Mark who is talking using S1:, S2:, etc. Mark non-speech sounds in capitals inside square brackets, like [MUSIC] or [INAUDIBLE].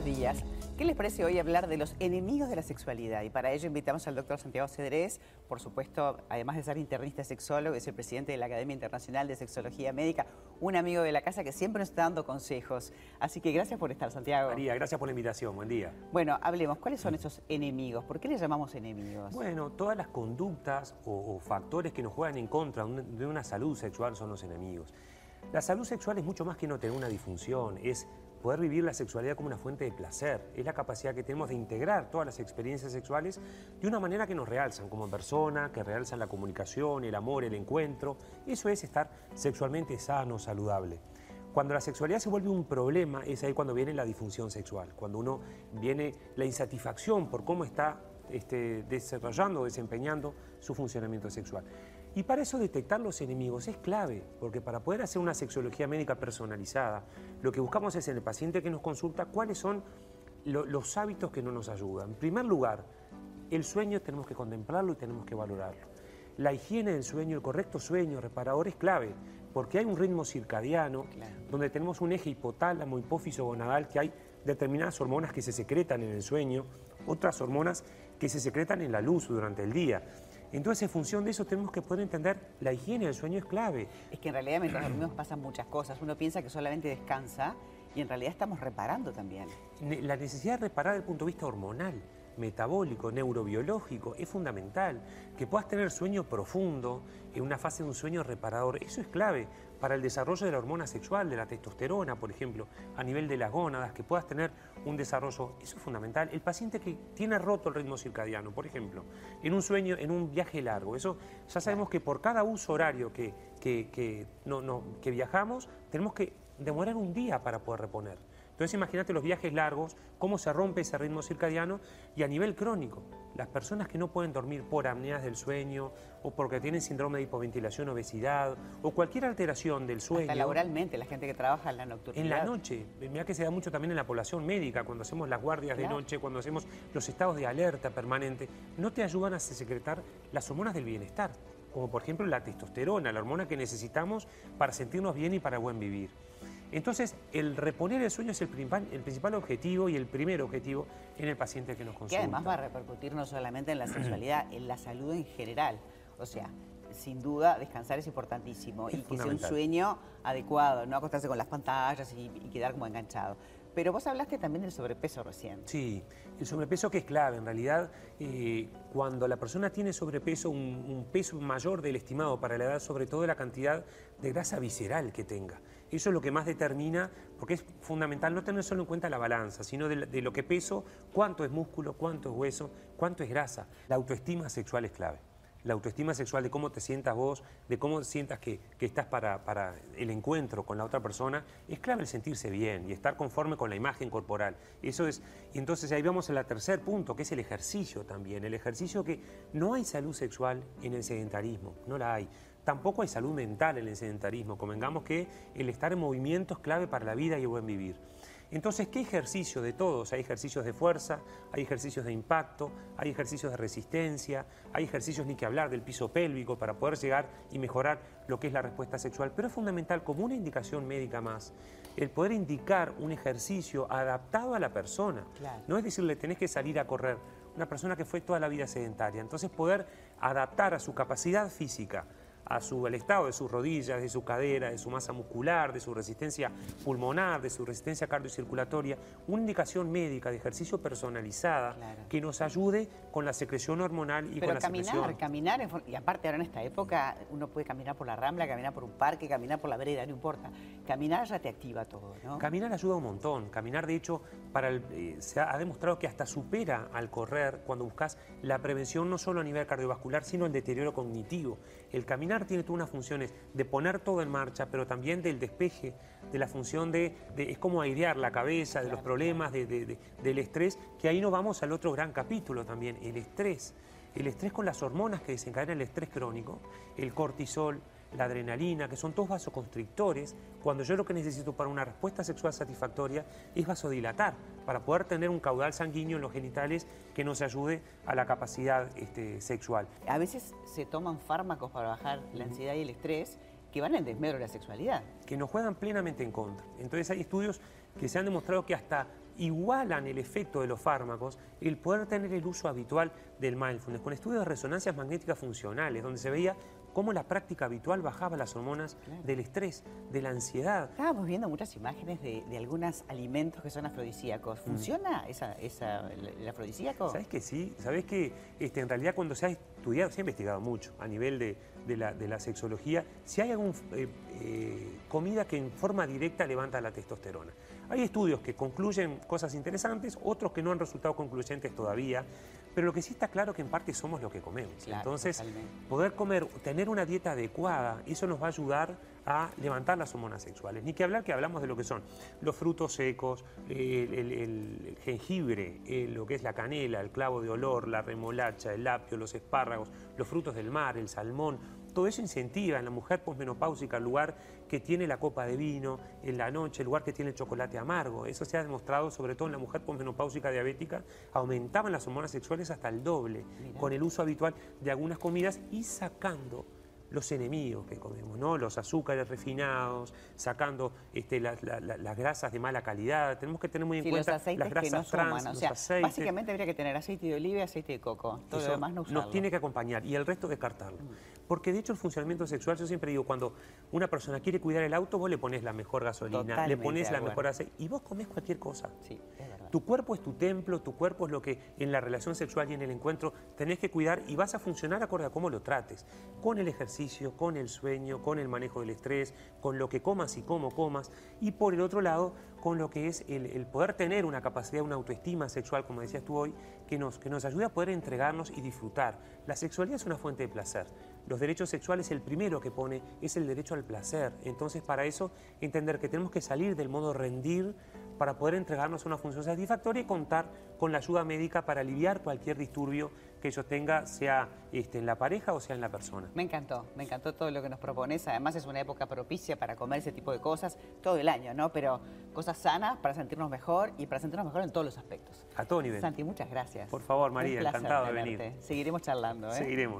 S1: buenos días. ¿Qué les parece hoy hablar de los enemigos de la sexualidad? Y para ello invitamos al doctor Santiago Cedrés, por supuesto, además de ser internista sexólogo, es el presidente de la Academia Internacional de Sexología Médica, un amigo de la casa que siempre nos está dando consejos. Así que gracias por estar, Santiago.
S2: María, gracias por la invitación. Buen día.
S1: Bueno, hablemos, ¿cuáles son esos enemigos? ¿Por qué les llamamos enemigos?
S2: Bueno, todas las conductas o, o factores que nos juegan en contra de una salud sexual son los enemigos. La salud sexual es mucho más que no tener una disfunción, es poder vivir la sexualidad como una fuente de placer, es la capacidad que tenemos de integrar todas las experiencias sexuales de una manera que nos realzan como persona, que realzan la comunicación, el amor, el encuentro. Eso es estar sexualmente sano, saludable. Cuando la sexualidad se vuelve un problema, es ahí cuando viene la disfunción sexual, cuando uno viene la insatisfacción por cómo está este, desarrollando o desempeñando su funcionamiento sexual. Y para eso detectar los enemigos es clave, porque para poder hacer una sexología médica personalizada, lo que buscamos es en el paciente que nos consulta cuáles son los hábitos que no nos ayudan. En primer lugar, el sueño tenemos que contemplarlo y tenemos que valorarlo. La higiene del sueño, el correcto sueño reparador es clave, porque hay un ritmo circadiano donde tenemos un eje hipotálamo, hipófiso gonadal, que hay determinadas hormonas que se secretan en el sueño, otras hormonas que se secretan en la luz durante el día. Entonces, en función de eso, tenemos que poder entender la higiene del sueño es clave.
S1: Es que en realidad mientras dormimos pasan muchas cosas. Uno piensa que solamente descansa y en realidad estamos reparando también.
S2: La necesidad de reparar desde el punto de vista hormonal metabólico, neurobiológico, es fundamental. Que puedas tener sueño profundo, en una fase de un sueño reparador, eso es clave para el desarrollo de la hormona sexual, de la testosterona, por ejemplo, a nivel de las gónadas, que puedas tener un desarrollo, eso es fundamental. El paciente que tiene roto el ritmo circadiano, por ejemplo, en un sueño, en un viaje largo, eso ya sabemos que por cada uso horario que, que, no, no, que viajamos, tenemos que demorar un día para poder reponer. Entonces imagínate los viajes largos, cómo se rompe ese ritmo circadiano y a nivel crónico. Las personas que no pueden dormir por apneas del sueño o porque tienen síndrome de hipoventilación, obesidad o cualquier alteración del sueño.
S1: Hasta laboralmente, la gente que trabaja en la nocturnidad.
S2: En la noche. Mira que se da mucho también en la población médica, cuando hacemos las guardias de noche, cuando hacemos los estados de alerta permanente, no te ayudan a secretar las hormonas del bienestar, como por ejemplo la testosterona, la hormona que necesitamos para sentirnos bien y para buen vivir. Entonces, el reponer el sueño es el principal, objetivo y el primer objetivo en el paciente que nos consulta.
S1: Que además va a repercutir no solamente en la [CLEARS THROAT] sexualidad, en la salud en general. O sea, sin duda, descansar es importantísimo y que sea un sueño adecuado, no acostarse con las pantallas y, quedar como enganchado. Pero vos hablaste también del sobrepeso recién.
S2: Sí, el sobrepeso que es clave. En realidad, eh, cuando la persona tiene sobrepeso, un, peso mayor del estimado para la edad, sobre todo la cantidad de grasa visceral que tenga. Eso es lo que más determina, porque es fundamental no tener solo en cuenta la balanza, sino de, lo que peso, cuánto es músculo, cuánto es hueso, cuánto es grasa. La autoestima sexual es clave. La autoestima sexual de cómo te sientas vos, de cómo sientas que, estás para, para, el encuentro con la otra persona, es clave el sentirse bien y estar conforme con la imagen corporal. Eso es, y entonces ahí vamos al tercer punto, que es el ejercicio también. El ejercicio que no hay salud sexual en el sedentarismo, no la hay. Tampoco hay salud mental en el sedentarismo. Convengamos que el estar en movimiento es clave para la vida y el buen vivir. Entonces, ¿qué ejercicio de todos? Hay ejercicios de fuerza, hay ejercicios de impacto, hay ejercicios de resistencia, hay ejercicios ni que hablar del piso pélvico para poder llegar y mejorar lo que es la respuesta sexual. Pero es fundamental, como una indicación médica más, el poder indicar un ejercicio adaptado a la persona. No es decirle, tenés que salir a correr. Una persona que fue toda la vida sedentaria. Entonces, poder adaptar a su capacidad física a su, al estado de sus rodillas, de su cadera, de su masa muscular, de su resistencia pulmonar, de su resistencia cardiocirculatoria, una indicación médica de ejercicio personalizada que nos ayude con la secreción hormonal y con la
S1: caminar, caminar, y aparte ahora en esta época uno puede caminar por la rambla, caminar por un parque, caminar por la vereda, no importa. Caminar ya te activa todo, ¿no?
S2: Caminar ayuda un montón. Caminar, de hecho, para eh, se ha, demostrado que hasta supera al correr cuando buscas la prevención no solo a nivel cardiovascular, sino el deterioro cognitivo. El caminar tiene todas unas funciones de poner todo en marcha, pero también del despeje, de la función de, es como airear la cabeza, de los problemas, del estrés, que ahí nos vamos al otro gran capítulo también, el estrés. El estrés con las hormonas que desencadenan el estrés crónico, el cortisol, la adrenalina, que son todos vasoconstrictores, cuando yo lo que necesito para una respuesta sexual satisfactoria es vasodilatar, para poder tener un caudal sanguíneo en los genitales que nos ayude a la capacidad este, sexual.
S1: A veces se toman fármacos para bajar la ansiedad y el estrés que van en desmedro de la sexualidad.
S2: Que nos juegan plenamente en contra. Entonces hay estudios que se han demostrado que hasta igualan el efecto de los fármacos el poder tener el uso habitual del mindfulness, con estudios de resonancias magnéticas funcionales, donde se veía cómo la práctica habitual bajaba las hormonas del estrés, de la ansiedad.
S1: Estábamos viendo muchas imágenes de, algunos alimentos que son afrodisíacos. Mm. ¿Funciona esa, el afrodisíaco?
S2: Sabes que sí, sabes que este, en realidad cuando se ha estudiado, se ha investigado mucho a nivel de, la, sexología, si hay alguna eh, eh, comida que en forma directa levanta la testosterona. Hay estudios que concluyen cosas interesantes, otros que no han resultado concluyentes todavía, pero lo que sí está claro es que en parte somos lo que comemos. Entonces, poder comer, tener una dieta adecuada, eso nos va a ayudar a levantar las hormonas sexuales. Ni que hablar que hablamos de lo que son los frutos secos, el, jengibre, lo que es la canela, el clavo de olor, la remolacha, el apio, los espárragos, los frutos del mar, el salmón, todo eso incentiva en la mujer posmenopáusica el lugar que tiene la copa de vino en la noche, el lugar que tiene el chocolate amargo. Eso se ha demostrado sobre todo en la mujer posmenopáusica diabética, aumentaban las hormonas sexuales hasta el doble con el uso habitual de algunas comidas y sacando los enemigos que comemos, ¿no? Los azúcares refinados, sacando este, las grasas de mala calidad. Tenemos que tener muy en cuenta las grasas trans, los aceites.
S1: Básicamente habría que tener aceite de oliva y aceite de coco. Todo lo demás no usarlo.
S2: Nos tiene que acompañar y el resto descartarlo. Mm. Porque de hecho el funcionamiento sexual, yo siempre digo, cuando una persona quiere cuidar el auto, vos le pones la mejor gasolina, le pones la mejor aceite y vos comés cualquier cosa. Sí, Tu cuerpo es tu templo, tu cuerpo es lo que en la relación sexual y en el encuentro tenés que cuidar y vas a funcionar acorde a cómo lo trates. Con el ejercicio con el sueño, con el manejo del estrés, con lo que comas y cómo comas, y por el otro lado, con lo que es el, poder tener una capacidad, una autoestima sexual, como decías tú hoy, que nos, que nos ayude a poder entregarnos y disfrutar. La sexualidad es una fuente de placer. Los derechos sexuales, el primero que pone es el derecho al placer. Entonces, para eso, entender que tenemos que salir del modo rendir para poder entregarnos a una función satisfactoria y contar con la ayuda médica para aliviar cualquier disturbio que ellos tenga, sea este, en la pareja o sea en la persona.
S1: Me encantó, me encantó todo lo que nos propones. Además es una época propicia para comer ese tipo de cosas todo el año, ¿no? Pero cosas sanas para sentirnos mejor y para sentirnos mejor en todos los aspectos.
S2: A todo nivel.
S1: Santi, muchas gracias.
S2: Por favor, María, encantado de venir.
S1: Seguiremos charlando. ¿eh?
S2: Seguiremos.